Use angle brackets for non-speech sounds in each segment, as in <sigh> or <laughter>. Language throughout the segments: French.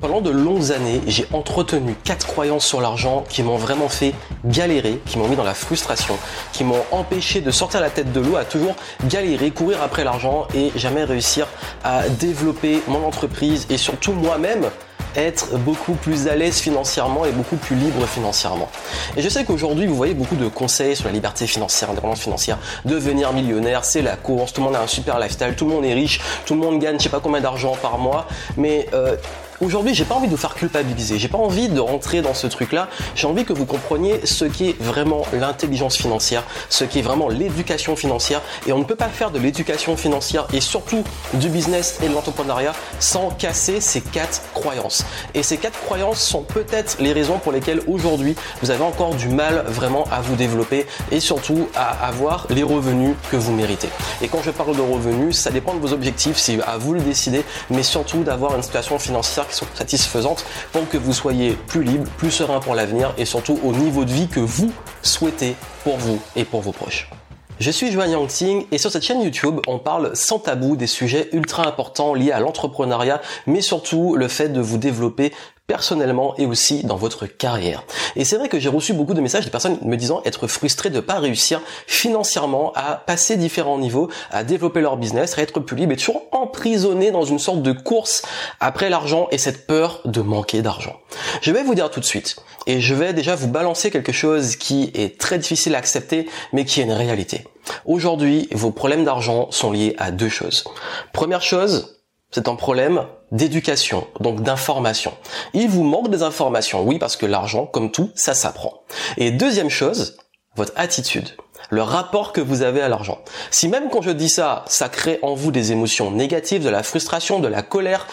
Pendant de longues années, j'ai entretenu quatre croyances sur l'argent qui m'ont vraiment fait galérer, qui m'ont mis dans la frustration, qui m'ont empêché de sortir la tête de l'eau, à toujours galérer, courir après l'argent et jamais réussir à développer mon entreprise et surtout moi-même être beaucoup plus à l'aise financièrement et beaucoup plus libre financièrement. Et je sais qu'aujourd'hui, vous voyez beaucoup de conseils sur la liberté financière, l'indépendance financière, devenir millionnaire, c'est la course, tout le monde a un super lifestyle, tout le monde est riche, tout le monde gagne je sais pas combien d'argent par mois, mais euh, Aujourd'hui, j'ai pas envie de vous faire culpabiliser. J'ai pas envie de rentrer dans ce truc-là. J'ai envie que vous compreniez ce qui est vraiment l'intelligence financière, ce qui est vraiment l'éducation financière. Et on ne peut pas faire de l'éducation financière et surtout du business et de l'entrepreneuriat sans casser ces quatre croyances. Et ces quatre croyances sont peut-être les raisons pour lesquelles aujourd'hui vous avez encore du mal vraiment à vous développer et surtout à avoir les revenus que vous méritez. Et quand je parle de revenus, ça dépend de vos objectifs, c'est à vous le décider, mais surtout d'avoir une situation financière sont satisfaisantes pour que vous soyez plus libre, plus serein pour l'avenir et surtout au niveau de vie que vous souhaitez pour vous et pour vos proches. Je suis Joanne Yangting et sur cette chaîne YouTube, on parle sans tabou des sujets ultra importants liés à l'entrepreneuriat, mais surtout le fait de vous développer personnellement et aussi dans votre carrière. Et c'est vrai que j'ai reçu beaucoup de messages de personnes me disant être frustrées de ne pas réussir financièrement à passer différents niveaux, à développer leur business, à être plus libre et toujours emprisonné dans une sorte de course après l'argent et cette peur de manquer d'argent. Je vais vous dire tout de suite et je vais déjà vous balancer quelque chose qui est très difficile à accepter mais qui est une réalité. Aujourd'hui, vos problèmes d'argent sont liés à deux choses. Première chose, c'est un problème d'éducation, donc d'information. Il vous manque des informations, oui, parce que l'argent, comme tout, ça s'apprend. Et deuxième chose, votre attitude le rapport que vous avez à l'argent. Si même quand je dis ça, ça crée en vous des émotions négatives, de la frustration, de la colère,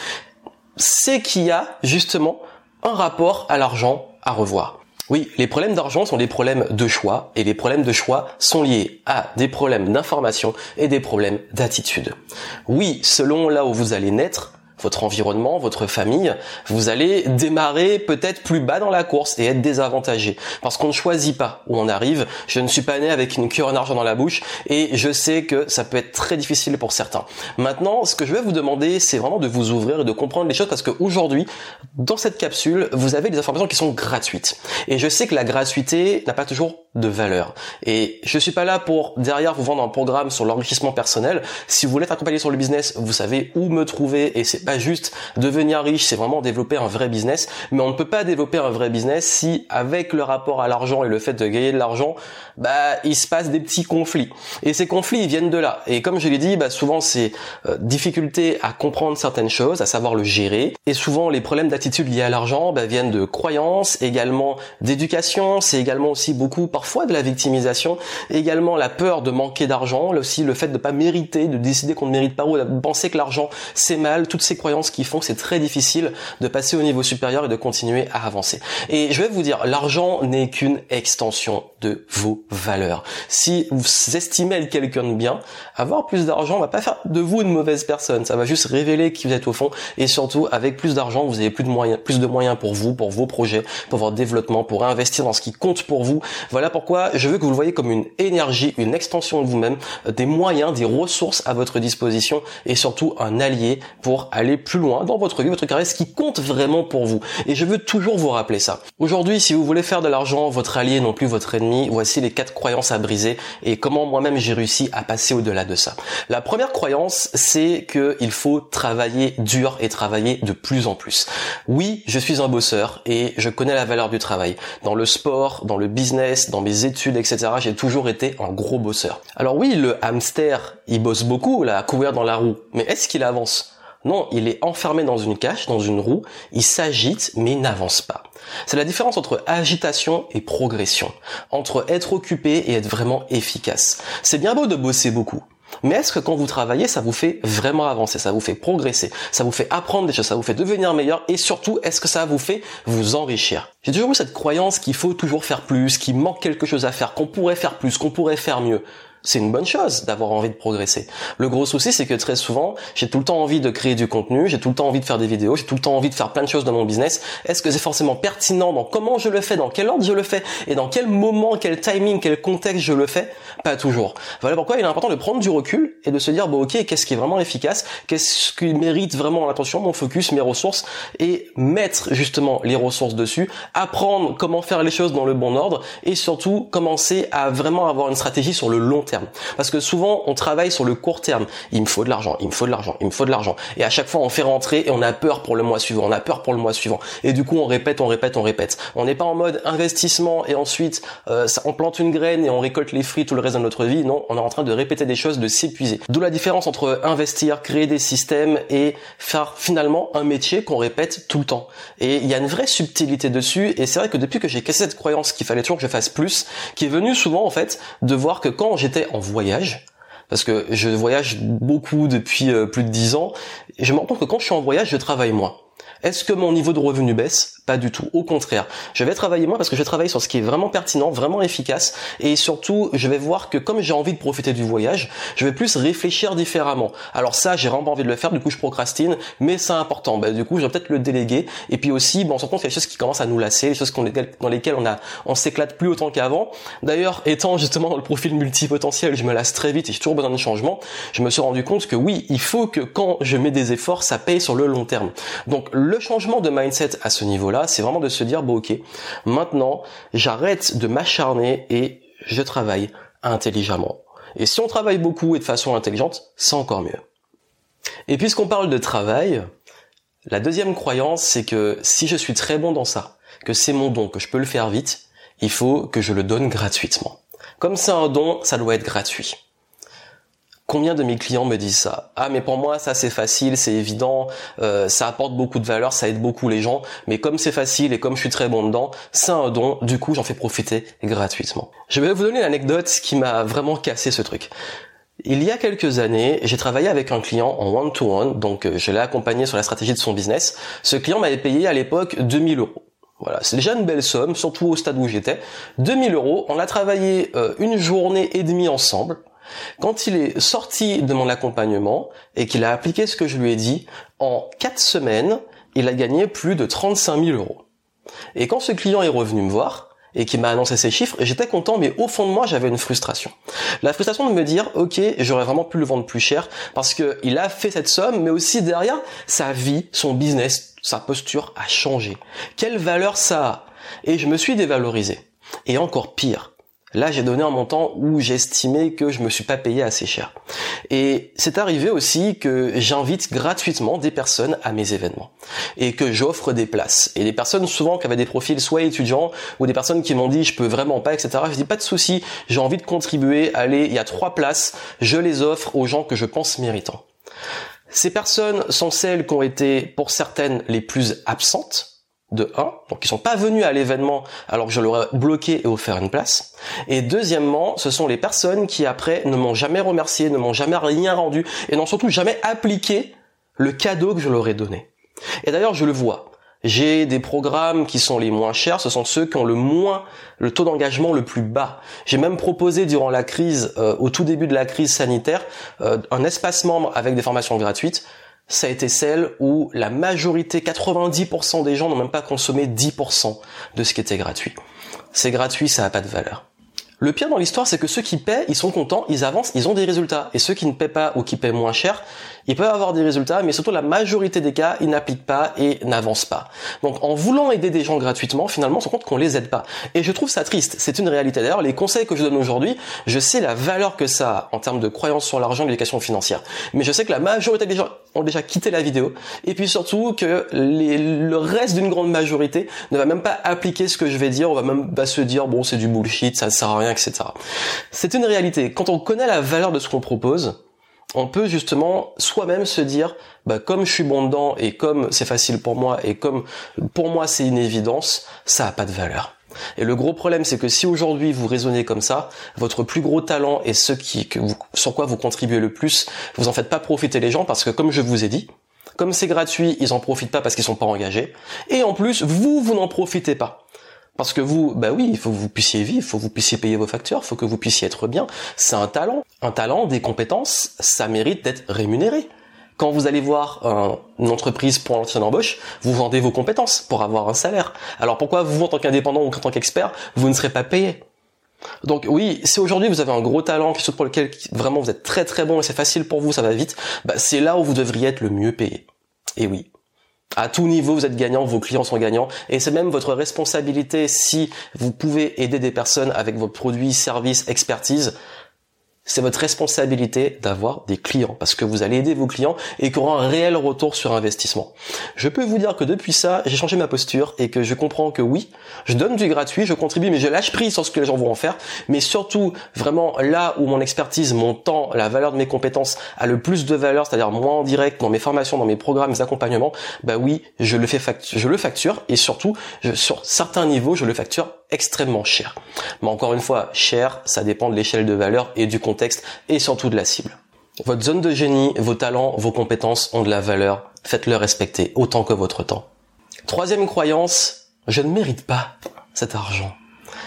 c'est qu'il y a justement un rapport à l'argent à revoir. Oui, les problèmes d'argent sont des problèmes de choix et les problèmes de choix sont liés à des problèmes d'information et des problèmes d'attitude. Oui, selon là où vous allez naître, votre environnement, votre famille, vous allez démarrer peut-être plus bas dans la course et être désavantagé. Parce qu'on ne choisit pas où on arrive. Je ne suis pas né avec une cure en argent dans la bouche et je sais que ça peut être très difficile pour certains. Maintenant, ce que je vais vous demander, c'est vraiment de vous ouvrir et de comprendre les choses parce qu'aujourd'hui, dans cette capsule, vous avez des informations qui sont gratuites. Et je sais que la gratuité n'a pas toujours de valeur. Et je suis pas là pour derrière vous vendre un programme sur l'enrichissement personnel. Si vous voulez être accompagné sur le business, vous savez où me trouver et c'est pas juste devenir riche, c'est vraiment développer un vrai business. Mais on ne peut pas développer un vrai business si avec le rapport à l'argent et le fait de gagner de l'argent, bah il se passe des petits conflits. Et ces conflits ils viennent de là. Et comme je l'ai dit, bah souvent c'est euh, difficulté à comprendre certaines choses, à savoir le gérer. Et souvent les problèmes d'attitude liés à l'argent bah, viennent de croyances, également d'éducation. C'est également aussi beaucoup parfois de la victimisation. Également la peur de manquer d'argent, aussi le fait de pas mériter, de décider qu'on ne mérite pas ou de penser que l'argent c'est mal. Toutes ces croyances qui font que c'est très difficile de passer au niveau supérieur et de continuer à avancer. Et je vais vous dire, l'argent n'est qu'une extension de vos valeurs. Si vous estimez quelqu'un de bien, avoir plus d'argent va pas faire de vous une mauvaise personne. Ça va juste révéler qui vous êtes au fond. Et surtout, avec plus d'argent, vous avez plus de moyens, plus de moyens pour vous, pour vos projets, pour votre développement, pour investir dans ce qui compte pour vous. Voilà pourquoi je veux que vous le voyez comme une énergie, une extension de vous-même, des moyens, des ressources à votre disposition et surtout un allié pour aller plus loin dans votre vie, votre carrière, ce qui compte vraiment pour vous. Et je veux toujours vous rappeler ça. Aujourd'hui, si vous voulez faire de l'argent votre allié, non plus votre ennemi, voici les quatre croyances à briser et comment moi-même j'ai réussi à passer au-delà de ça. La première croyance, c'est qu'il faut travailler dur et travailler de plus en plus. Oui, je suis un bosseur et je connais la valeur du travail. Dans le sport, dans le business, dans mes études, etc., j'ai toujours été un gros bosseur. Alors oui, le hamster, il bosse beaucoup, à courir dans la roue. Mais est-ce qu'il avance? Non, il est enfermé dans une cache, dans une roue, il s'agite mais il n'avance pas. C'est la différence entre agitation et progression, entre être occupé et être vraiment efficace. C'est bien beau de bosser beaucoup, mais est-ce que quand vous travaillez, ça vous fait vraiment avancer, ça vous fait progresser, ça vous fait apprendre des choses, ça vous fait devenir meilleur et surtout, est-ce que ça vous fait vous enrichir? J'ai toujours eu cette croyance qu'il faut toujours faire plus, qu'il manque quelque chose à faire, qu'on pourrait faire plus, qu'on pourrait faire mieux. C'est une bonne chose d'avoir envie de progresser. Le gros souci, c'est que très souvent, j'ai tout le temps envie de créer du contenu, j'ai tout le temps envie de faire des vidéos, j'ai tout le temps envie de faire plein de choses dans mon business. Est-ce que c'est forcément pertinent dans comment je le fais, dans quel ordre je le fais et dans quel moment, quel timing, quel contexte je le fais? Pas toujours. Voilà pourquoi il est important de prendre du recul et de se dire, bon ok, qu'est-ce qui est vraiment efficace, qu'est-ce qui mérite vraiment l'attention, mon focus, mes ressources? Et mettre justement les ressources dessus, apprendre comment faire les choses dans le bon ordre et surtout commencer à vraiment avoir une stratégie sur le long terme. Parce que souvent, on travaille sur le court terme. Il me faut de l'argent, il me faut de l'argent, il me faut de l'argent. Et à chaque fois, on fait rentrer et on a peur pour le mois suivant, on a peur pour le mois suivant. Et du coup, on répète, on répète, on répète. On n'est pas en mode investissement et ensuite, euh, on plante une graine et on récolte les fruits tout le reste de notre vie. Non, on est en train de répéter des choses, de s'épuiser. D'où la différence entre investir, créer des systèmes et faire finalement un métier qu'on répète tout le temps. Et il y a une vraie subtilité dessus. Et c'est vrai que depuis que j'ai cassé cette croyance qu'il fallait toujours que je fasse plus, qui est venue souvent en fait de voir que quand j'étais en voyage, parce que je voyage beaucoup depuis euh, plus de 10 ans, et je me rends compte que quand je suis en voyage, je travaille moins. Est-ce que mon niveau de revenu baisse? Pas du tout. Au contraire, je vais travailler moi parce que je vais travailler sur ce qui est vraiment pertinent, vraiment efficace et surtout, je vais voir que comme j'ai envie de profiter du voyage, je vais plus réfléchir différemment. Alors ça, j'ai vraiment envie de le faire, du coup je procrastine, mais c'est important. Bah, du coup, je vais peut-être le déléguer et puis aussi, bon, on se rend compte qu'il y a des choses qui commencent à nous lasser, des choses dans lesquelles on a on s'éclate plus autant qu'avant. D'ailleurs, étant justement dans le profil multipotentiel, je me lasse très vite et j'ai toujours besoin de changement. Je me suis rendu compte que oui, il faut que quand je mets des efforts, ça paye sur le long terme. Donc le changement de mindset à ce niveau-là c'est vraiment de se dire, bon ok, maintenant j'arrête de m'acharner et je travaille intelligemment. Et si on travaille beaucoup et de façon intelligente, c'est encore mieux. Et puisqu'on parle de travail, la deuxième croyance, c'est que si je suis très bon dans ça, que c'est mon don, que je peux le faire vite, il faut que je le donne gratuitement. Comme c'est un don, ça doit être gratuit. Combien de mes clients me disent ça? Ah mais pour moi ça c'est facile, c'est évident, euh, ça apporte beaucoup de valeur, ça aide beaucoup les gens, mais comme c'est facile et comme je suis très bon dedans, c'est un don, du coup j'en fais profiter gratuitement. Je vais vous donner une anecdote qui m'a vraiment cassé ce truc. Il y a quelques années, j'ai travaillé avec un client en one-to-one, donc euh, je l'ai accompagné sur la stratégie de son business. Ce client m'avait payé à l'époque 2000 euros. Voilà, c'est déjà une belle somme, surtout au stade où j'étais. 2000 euros, on a travaillé euh, une journée et demie ensemble. Quand il est sorti de mon accompagnement et qu'il a appliqué ce que je lui ai dit, en 4 semaines, il a gagné plus de 35 000 euros. Et quand ce client est revenu me voir, et qui m'a annoncé ces chiffres, j'étais content, mais au fond de moi, j'avais une frustration. La frustration de me dire, ok, j'aurais vraiment pu le vendre plus cher, parce que il a fait cette somme, mais aussi derrière, sa vie, son business, sa posture a changé. Quelle valeur ça a? Et je me suis dévalorisé. Et encore pire, Là, j'ai donné un montant où j'estimais que je me suis pas payé assez cher. Et c'est arrivé aussi que j'invite gratuitement des personnes à mes événements et que j'offre des places. Et des personnes souvent qui avaient des profils soit étudiants ou des personnes qui m'ont dit je peux vraiment pas, etc. Je dis pas de souci, j'ai envie de contribuer. Allez, il y a trois places, je les offre aux gens que je pense méritants. Ces personnes sont celles qui ont été pour certaines les plus absentes de 1, donc ils sont pas venus à l'événement alors que je leur ai bloqué et offert une place. Et deuxièmement, ce sont les personnes qui après ne m'ont jamais remercié, ne m'ont jamais rien rendu et n'ont surtout jamais appliqué le cadeau que je leur ai donné. Et d'ailleurs, je le vois. J'ai des programmes qui sont les moins chers, ce sont ceux qui ont le moins, le taux d'engagement le plus bas. J'ai même proposé durant la crise, euh, au tout début de la crise sanitaire, euh, un espace membre avec des formations gratuites ça a été celle où la majorité, 90% des gens n'ont même pas consommé 10% de ce qui était gratuit. C'est gratuit, ça n'a pas de valeur. Le pire dans l'histoire, c'est que ceux qui paient, ils sont contents, ils avancent, ils ont des résultats. Et ceux qui ne paient pas ou qui paient moins cher, ils peuvent avoir des résultats, mais surtout la majorité des cas, ils n'appliquent pas et n'avancent pas. Donc en voulant aider des gens gratuitement, finalement, on se rend compte qu'on les aide pas. Et je trouve ça triste. C'est une réalité. D'ailleurs, les conseils que je donne aujourd'hui, je sais la valeur que ça a en termes de croyance sur l'argent et l'éducation financière. Mais je sais que la majorité des gens ont déjà quitté la vidéo. Et puis surtout que le reste d'une grande majorité ne va même pas appliquer ce que je vais dire. On va même pas se dire, bon, c'est du bullshit, ça ne sert à rien, etc. C'est une réalité. Quand on connaît la valeur de ce qu'on propose, on peut justement soi-même se dire, bah, comme je suis bon dedans et comme c'est facile pour moi et comme pour moi c'est une évidence, ça a pas de valeur. Et le gros problème, c'est que si aujourd'hui vous raisonnez comme ça, votre plus gros talent et ce qui, sur quoi vous contribuez le plus, vous en faites pas profiter les gens parce que comme je vous ai dit, comme c'est gratuit, ils en profitent pas parce qu'ils sont pas engagés. Et en plus, vous, vous n'en profitez pas. Parce que vous, bah oui, il faut que vous puissiez vivre, il faut que vous puissiez payer vos factures, il faut que vous puissiez être bien. C'est un talent. Un talent, des compétences, ça mérite d'être rémunéré. Quand vous allez voir une entreprise pour l'entretien d'embauche, vous vendez vos compétences pour avoir un salaire. Alors pourquoi vous, en tant qu'indépendant ou en tant qu'expert, vous ne serez pas payé? Donc oui, si aujourd'hui vous avez un gros talent, quelque pour lequel vraiment vous êtes très très bon et c'est facile pour vous, ça va vite, bah c'est là où vous devriez être le mieux payé. Et oui, à tout niveau, vous êtes gagnant, vos clients sont gagnants, et c'est même votre responsabilité si vous pouvez aider des personnes avec vos produits, services, expertise c'est votre responsabilité d'avoir des clients parce que vous allez aider vos clients et qu'il y aura un réel retour sur investissement. Je peux vous dire que depuis ça, j'ai changé ma posture et que je comprends que oui, je donne du gratuit, je contribue, mais je lâche prise sur ce que les gens vont en faire. Mais surtout, vraiment là où mon expertise, mon temps, la valeur de mes compétences a le plus de valeur, c'est-à-dire moi en direct, dans mes formations, dans mes programmes, mes accompagnements, bah oui, je le fais je le facture et surtout, sur certains niveaux, je le facture extrêmement cher. Mais encore une fois, cher, ça dépend de l'échelle de valeur et du contexte et surtout de la cible. Votre zone de génie, vos talents, vos compétences ont de la valeur. Faites-le respecter autant que votre temps. Troisième croyance, je ne mérite pas cet argent.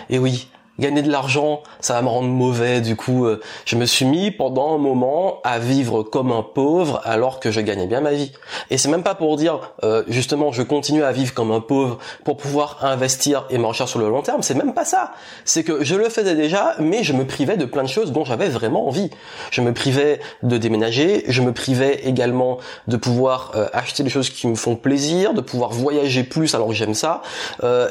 Et oui, gagner de l'argent, ça va me rendre mauvais. Du coup, euh, je me suis mis pendant un moment à vivre comme un pauvre alors que je gagnais bien ma vie. Et c'est même pas pour dire euh, justement je continue à vivre comme un pauvre pour pouvoir investir et m'enrichir sur le long terme. C'est même pas ça. C'est que je le faisais déjà, mais je me privais de plein de choses dont j'avais vraiment envie. Je me privais de déménager, je me privais également de pouvoir euh, acheter des choses qui me font plaisir, de pouvoir voyager plus alors que j'aime ça.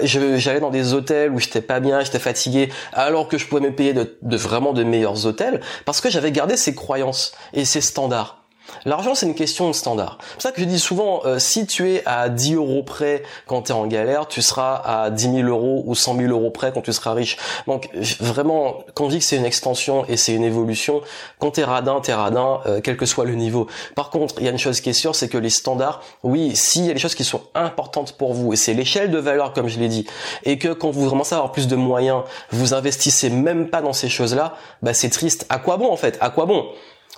J'allais dans des hôtels où j'étais pas bien, j'étais fatigué alors que je pouvais me payer de, vraiment de meilleurs hôtels parce que j'avais gardé ces croyances et ces standards. L'argent, c'est une question de standard. C'est pour ça que je dis souvent, euh, si tu es à 10 euros près quand tu es en galère, tu seras à 10 000 euros ou 100 000 euros près quand tu seras riche. Donc vraiment, quand on dit que c'est une extension et c'est une évolution, quand t'es radin, t'es radin, euh, quel que soit le niveau. Par contre, il y a une chose qui est sûre, c'est que les standards, oui, s'il y a des choses qui sont importantes pour vous, et c'est l'échelle de valeur, comme je l'ai dit, et que quand vous commencez à avoir plus de moyens, vous investissez même pas dans ces choses-là, bah c'est triste. À quoi bon en fait? À quoi bon?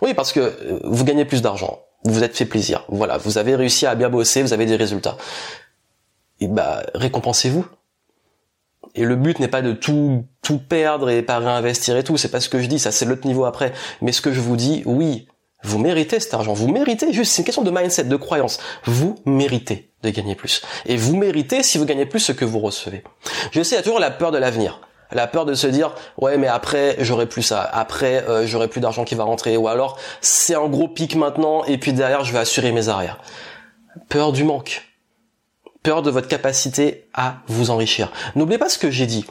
Oui, parce que euh, vous gagnez plus d'argent, vous vous êtes fait plaisir, voilà, vous avez réussi à bien bosser, vous avez des résultats. Et bah, récompensez-vous. Et le but n'est pas de tout tout perdre et pas réinvestir et tout, c'est pas ce que je dis, ça c'est l'autre niveau après. Mais ce que je vous dis, oui, vous méritez cet argent, vous méritez juste, c'est une question de mindset, de croyance. Vous méritez de gagner plus. Et vous méritez si vous gagnez plus ce que vous recevez. Je sais, il y a toujours la peur de l'avenir la peur de se dire ouais mais après j'aurai plus ça, après euh, j'aurai plus d'argent qui va rentrer ou alors c'est un gros pic maintenant et puis derrière je vais assurer mes arrières. Peur du manque. Peur de votre capacité à vous enrichir. N'oubliez pas ce que j'ai dit.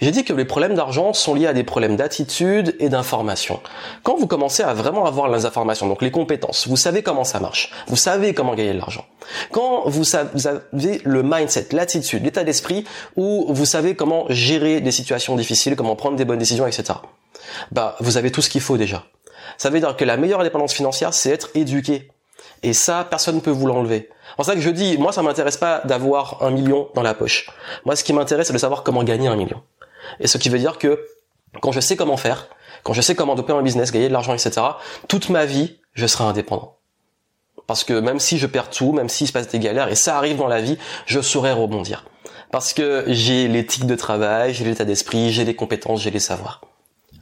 J'ai dit que les problèmes d'argent sont liés à des problèmes d'attitude et d'information. Quand vous commencez à vraiment avoir les informations, donc les compétences, vous savez comment ça marche, vous savez comment gagner de l'argent. Quand vous, avez le mindset, l'attitude, l'état d'esprit, où vous savez comment gérer des situations difficiles, comment prendre des bonnes décisions, etc. Bah, vous avez tout ce qu'il faut déjà. Ça veut dire que la meilleure indépendance financière, c'est être éduqué. Et ça, personne ne peut vous l'enlever. C'est pour ça que je dis, moi, ça m'intéresse pas d'avoir un million dans la poche. Moi, ce qui m'intéresse, c'est de savoir comment gagner un million. Et ce qui veut dire que quand je sais comment faire, quand je sais comment développer un business, gagner de l'argent, etc., toute ma vie, je serai indépendant. Parce que même si je perds tout, même s'il se passe des galères, et ça arrive dans la vie, je saurai rebondir. Parce que j'ai l'éthique de travail, j'ai l'état d'esprit, j'ai les compétences, j'ai les savoirs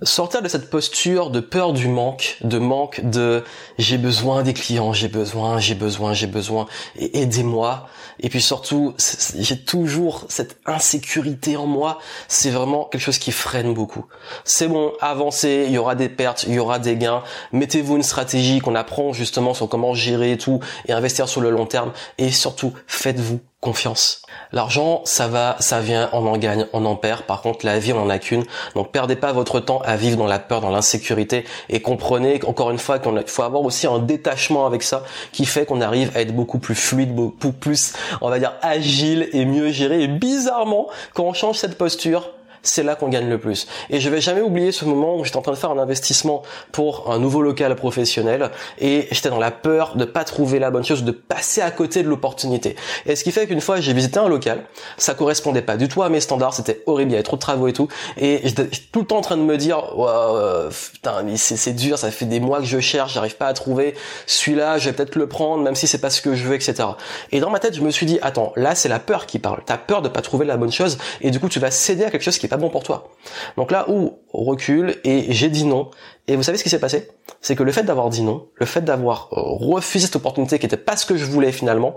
sortir de cette posture de peur du manque, de manque de j'ai besoin des clients, j'ai besoin, j'ai besoin, j'ai besoin, et aidez-moi. Et puis surtout, j'ai toujours cette insécurité en moi. C'est vraiment quelque chose qui freine beaucoup. C'est bon, avancez, il y aura des pertes, il y aura des gains. Mettez-vous une stratégie qu'on apprend justement sur comment gérer tout et investir sur le long terme. Et surtout, faites-vous confiance. L'argent, ça va, ça vient, on en gagne, on en perd. Par contre, la vie, on en a qu'une. Donc, perdez pas votre temps à vivre dans la peur, dans l'insécurité, et comprenez encore une fois qu'il faut avoir aussi un détachement avec ça, qui fait qu'on arrive à être beaucoup plus fluide, beaucoup plus, on va dire, agile et mieux géré. Et bizarrement, quand on change cette posture, c'est là qu'on gagne le plus. Et je vais jamais oublier ce moment où j'étais en train de faire un investissement pour un nouveau local professionnel et j'étais dans la peur de pas trouver la bonne chose, de passer à côté de l'opportunité. Et ce qui fait qu'une fois j'ai visité un local, ça correspondait pas du tout à mes standards, c'était horrible, il y avait trop de travaux et tout, et j'étais tout le temps en train de me dire, wow, putain, mais c'est dur, ça fait des mois que je cherche, j'arrive pas à trouver celui-là, je vais peut-être le prendre, même si c'est pas ce que je veux, etc. Et dans ma tête, je me suis dit, attends, là c'est la peur qui parle. T'as peur de pas trouver la bonne chose, et du coup tu vas céder à quelque chose qui est pas bon pour toi. Donc là où recule et j'ai dit non. Et vous savez ce qui s'est passé? C'est que le fait d'avoir dit non, le fait d'avoir euh, refusé cette opportunité qui était pas ce que je voulais finalement,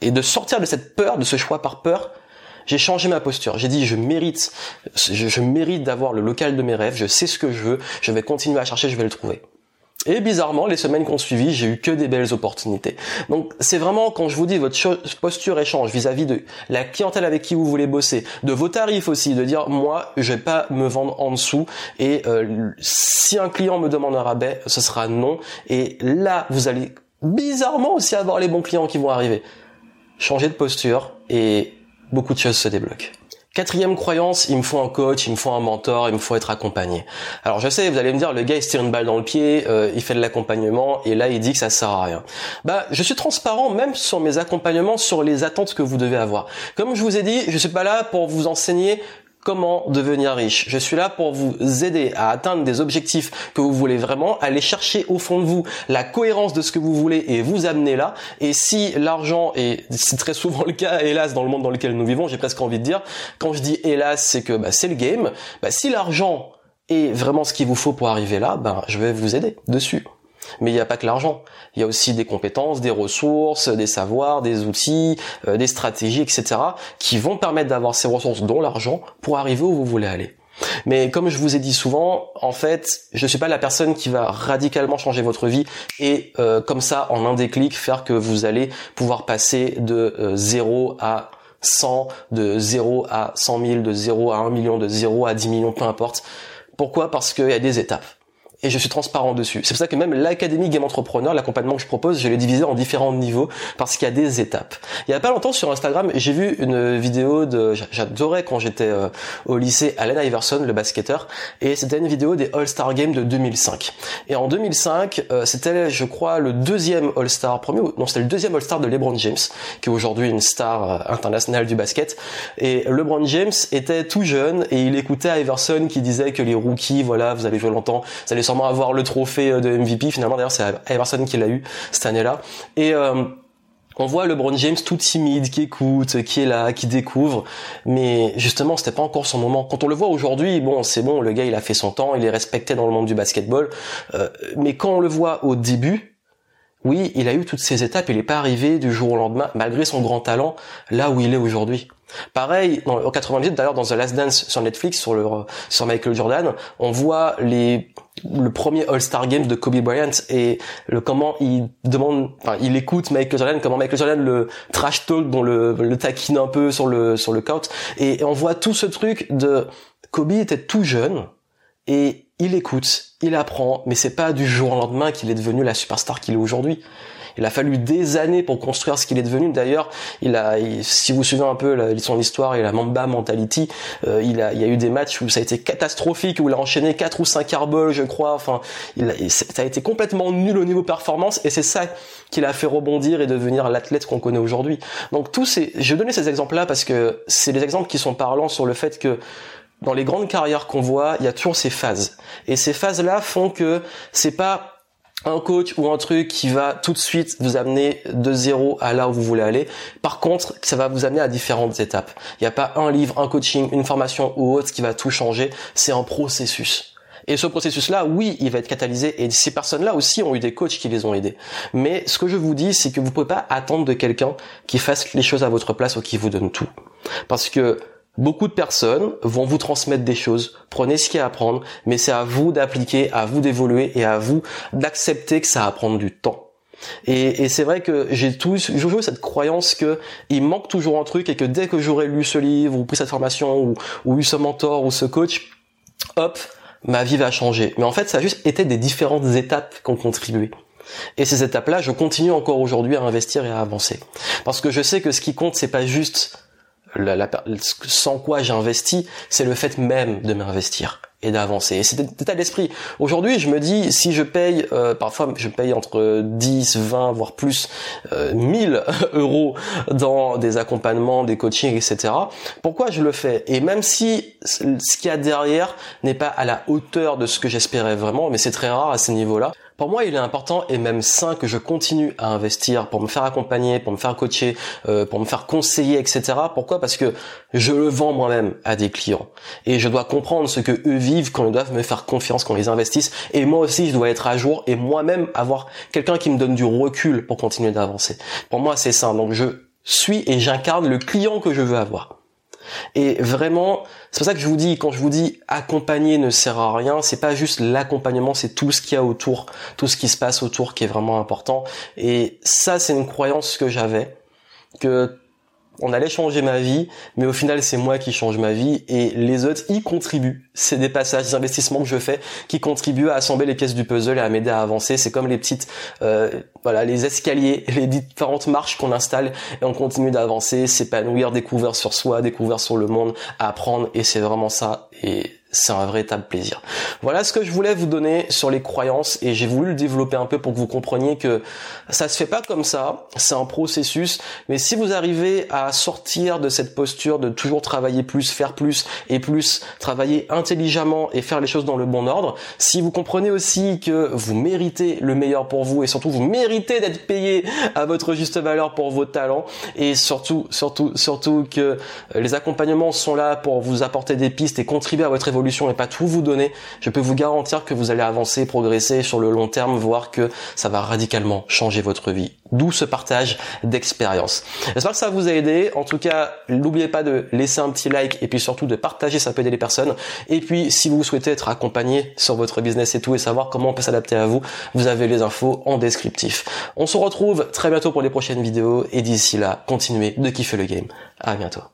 et de sortir de cette peur, de ce choix par peur, j'ai changé ma posture. J'ai dit je mérite, je, je mérite d'avoir le local de mes rêves. Je sais ce que je veux. Je vais continuer à chercher. Je vais le trouver. Et bizarrement, les semaines qui ont suivi, j'ai eu que des belles opportunités. Donc c'est vraiment quand je vous dis votre posture échange vis-à-vis de la clientèle avec qui vous voulez bosser, de vos tarifs aussi, de dire moi je vais pas me vendre en dessous et euh, si un client me demande un rabais, ce sera non. Et là vous allez bizarrement aussi avoir les bons clients qui vont arriver. Changer de posture et beaucoup de choses se débloquent. Quatrième croyance, il me faut un coach, il me faut un mentor, il me faut être accompagné. Alors je sais, vous allez me dire, le gars il se tire une balle dans le pied, euh, il fait de l'accompagnement et là il dit que ça sert à rien. Bah je suis transparent même sur mes accompagnements, sur les attentes que vous devez avoir. Comme je vous ai dit, je suis pas là pour vous enseigner comment devenir riche. Je suis là pour vous aider à atteindre des objectifs que vous voulez vraiment, aller chercher au fond de vous la cohérence de ce que vous voulez et vous amener là. Et si l'argent, et c'est très souvent <laughs> le cas, hélas, dans le monde dans lequel nous vivons, j'ai presque envie de dire, quand je dis hélas, c'est que bah, c'est le game. Bah, si l'argent est vraiment ce qu'il vous faut pour arriver là, ben je vais vous aider dessus. Mais il n'y a pas que l'argent. Il y a aussi des compétences, des ressources, des savoirs, des outils, euh, des stratégies, etc. qui vont permettre d'avoir ces ressources, dont l'argent, pour arriver où vous voulez aller. Mais comme je vous ai dit souvent, en fait, je ne suis pas la personne qui va radicalement changer votre vie et euh, comme ça, en un déclic, faire que vous allez pouvoir passer de 0 euh, à 100, de 0 à 100 000, de 0 à 1 million, de 0 à 10 millions, peu importe. Pourquoi? Parce qu'il y a des étapes et je suis transparent dessus. C'est pour ça que même l'académie Game Entrepreneur, l'accompagnement que je propose, je l'ai divisé en différents niveaux parce qu'il y a des étapes. Il y a pas longtemps sur Instagram, j'ai vu une vidéo de, j'adorais quand j'étais euh, au lycée Allen Iverson, le basketteur, et c'était une vidéo des All-Star Games de 2005. Et en 2005, euh, c'était, je crois, le deuxième All-Star, premier, non, c'était le deuxième All-Star de LeBron James, qui est aujourd'hui une star euh, internationale du basket. Et LeBron James était tout jeune et il écoutait Iverson qui disait que les rookies, voilà, vous avez joué longtemps, vous allez avoir le trophée euh, de MVP. Finalement, d'ailleurs, c'est Everson qui l'a eu cette année-là. Et euh, on voit LeBron James tout timide, qui écoute, qui est là, qui découvre, mais justement c'était pas encore son moment. Quand on le voit aujourd'hui, bon c'est bon, le gars il a fait son temps, il est respecté dans le monde du basketball, euh, mais quand on le voit au début, oui, il a eu toutes ces étapes, il n'est pas arrivé du jour au lendemain, malgré son grand talent, là où il est aujourd'hui. Pareil, en 98, d'ailleurs, dans The Last Dance sur Netflix, sur le sur Michael Jordan, on voit les le premier All-Star Games de Kobe Bryant et le comment il demande, enfin, il écoute Michael Jordan, comment Michael Jordan le trash talk, dont le, le taquine un peu sur le sur le et on voit tout ce truc de Kobe était tout jeune et il écoute, il apprend, mais c'est pas du jour au lendemain qu'il est devenu la superstar qu'il est aujourd'hui. Il a fallu des années pour construire ce qu'il est devenu. D'ailleurs, il a, si vous suivez un peu son histoire et la Mamba mentality, euh, il, a, il y a eu des matchs où ça a été catastrophique, où il a enchaîné quatre ou cinq airballs, je crois. Enfin, il ça a été complètement nul au niveau performance, et c'est ça qui l'a fait rebondir et devenir l'athlète qu'on connaît aujourd'hui. Donc tous ces, je donnais ces exemples-là parce que c'est des exemples qui sont parlants sur le fait que dans les grandes carrières qu'on voit, il y a toujours ces phases. Et ces phases-là font que c'est pas un coach ou un truc qui va tout de suite vous amener de zéro à là où vous voulez aller. Par contre, ça va vous amener à différentes étapes. Il n'y a pas un livre, un coaching, une formation ou autre qui va tout changer. C'est un processus. Et ce processus-là, oui, il va être catalysé. Et ces personnes-là aussi ont eu des coachs qui les ont aidés. Mais ce que je vous dis, c'est que vous ne pouvez pas attendre de quelqu'un qui fasse les choses à votre place ou qui vous donne tout. Parce que Beaucoup de personnes vont vous transmettre des choses. Prenez ce qu'il y a à apprendre, mais c'est à vous d'appliquer, à vous d'évoluer et à vous d'accepter que ça va prendre du temps. Et, c'est vrai que j'ai toujours cette croyance que il manque toujours un truc et que dès que j'aurai lu ce livre ou pris cette formation ou, eu ce mentor ou ce coach, hop, ma vie va changer. Mais en fait, ça a juste été des différentes étapes qui ont contribué. Et ces étapes-là, je continue encore aujourd'hui à investir et à avancer. Parce que je sais que ce qui compte, c'est pas juste sans quoi j'investis, c'est le fait même de m'investir et d'avancer. Et c'est état d'esprit. Aujourd'hui, je me dis, si je paye, euh, parfois je paye entre 10, 20, voire plus, euh, 1000 <laughs> euros dans des accompagnements, des coachings, etc. Pourquoi je le fais? Et même si ce qu'il y a derrière n'est pas à la hauteur de ce que j'espérais vraiment, mais c'est très rare à ce niveau-là, pour moi, il est important et même sain que je continue à investir pour me faire accompagner, pour me faire coacher, euh, pour me faire conseiller, etc. Pourquoi? Parce que je le vends moi-même à des clients et je dois comprendre ce que eux vivent quand ils doivent me faire confiance, quand ils investissent. Et moi aussi, je dois être à jour et moi-même avoir quelqu'un qui me donne du recul pour continuer d'avancer. Pour moi, c'est ça. Donc, je suis et j'incarne le client que je veux avoir. Et vraiment, c'est pour ça que je vous dis, quand je vous dis accompagner ne sert à rien, c'est pas juste l'accompagnement, c'est tout ce qu'il y a autour, tout ce qui se passe autour qui est vraiment important. Et ça, c'est une croyance que j'avais, que on allait changer ma vie, mais au final c'est moi qui change ma vie et les autres y contribuent. C'est des passages, des investissements que je fais qui contribuent à assembler les pièces du puzzle et à m'aider à avancer. C'est comme les petites, euh, voilà, les escaliers, <laughs> les différentes marches qu'on installe et on continue d'avancer, s'épanouir, découvrir sur soi, découvrir sur le monde, apprendre et c'est vraiment ça. Et c'est un véritable plaisir. Voilà ce que je voulais vous donner sur les croyances et j'ai voulu le développer un peu pour que vous compreniez que ça se fait pas comme ça, c'est un processus, mais si vous arrivez à sortir de cette posture de toujours travailler plus, faire plus et plus, travailler intelligemment et faire les choses dans le bon ordre, si vous comprenez aussi que vous méritez le meilleur pour vous et surtout vous méritez d'être payé à votre juste valeur pour vos talents et surtout, surtout, surtout que les accompagnements sont là pour vous apporter des pistes et contribuer à votre évolution et pas tout vous donner, je peux vous garantir que vous allez avancer, progresser sur le long terme, voir que ça va radicalement changer votre vie. D'où ce partage d'expérience. J'espère que ça vous a aidé. En tout cas, n'oubliez pas de laisser un petit like et puis surtout de partager, ça peut aider les personnes. Et puis, si vous souhaitez être accompagné sur votre business et tout et savoir comment on peut s'adapter à vous, vous avez les infos en descriptif. On se retrouve très bientôt pour les prochaines vidéos et d'ici là, continuez de kiffer le game. À bientôt.